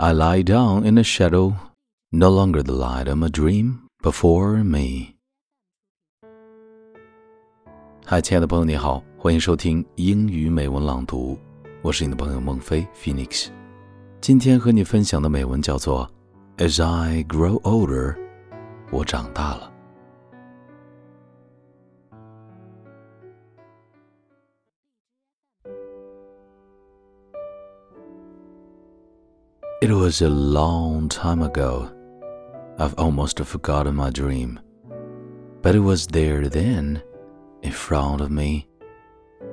I lie down in the shadow, no longer the light of a dream before me。嗨，亲爱的朋友，你好，欢迎收听英语美文朗读，我是你的朋友孟飞 Phoenix。今天和你分享的美文叫做《As I Grow Older》，我长大了。It was a long time ago. I've almost forgotten my dream. But it was there then, in front of me,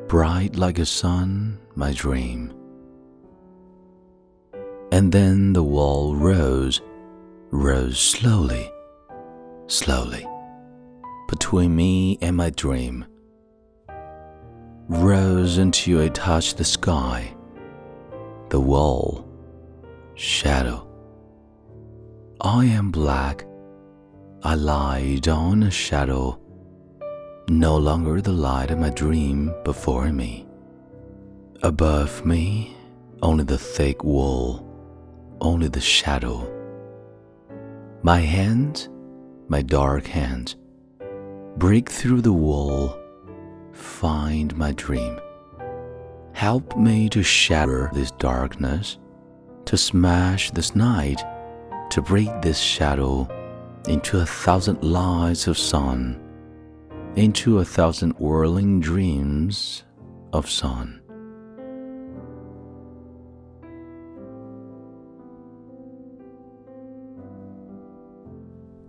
bright like a sun, my dream. And then the wall rose, rose slowly, slowly, between me and my dream. Rose until it touched the sky. The wall shadow. I am black. I lie down a shadow. No longer the light of my dream before me. Above me, only the thick wall, only the shadow. My hand, my dark hand, break through the wall, find my dream. Help me to shatter this darkness to smash this night, to break this shadow into a thousand lights of sun, into a thousand whirling dreams of sun.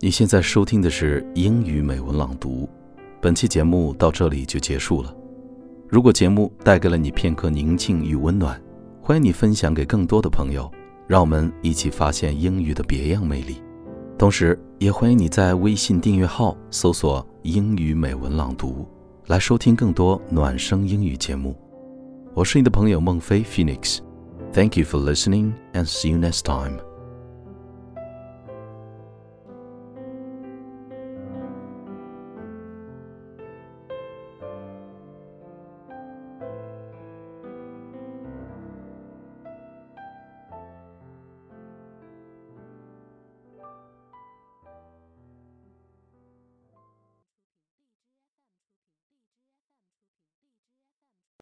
你现在收听的是英语美文朗读，本期节目到这里就结束了。如果节目带给了你片刻宁静与温暖， 欢迎你分享给更多的朋友，让我们一起发现英语的别样魅力。同时，也欢迎你在微信订阅号搜索“英语美文朗读”，来收听更多暖声英语节目。我是你的朋友孟非 Phoenix。Thank you for listening and see you next time.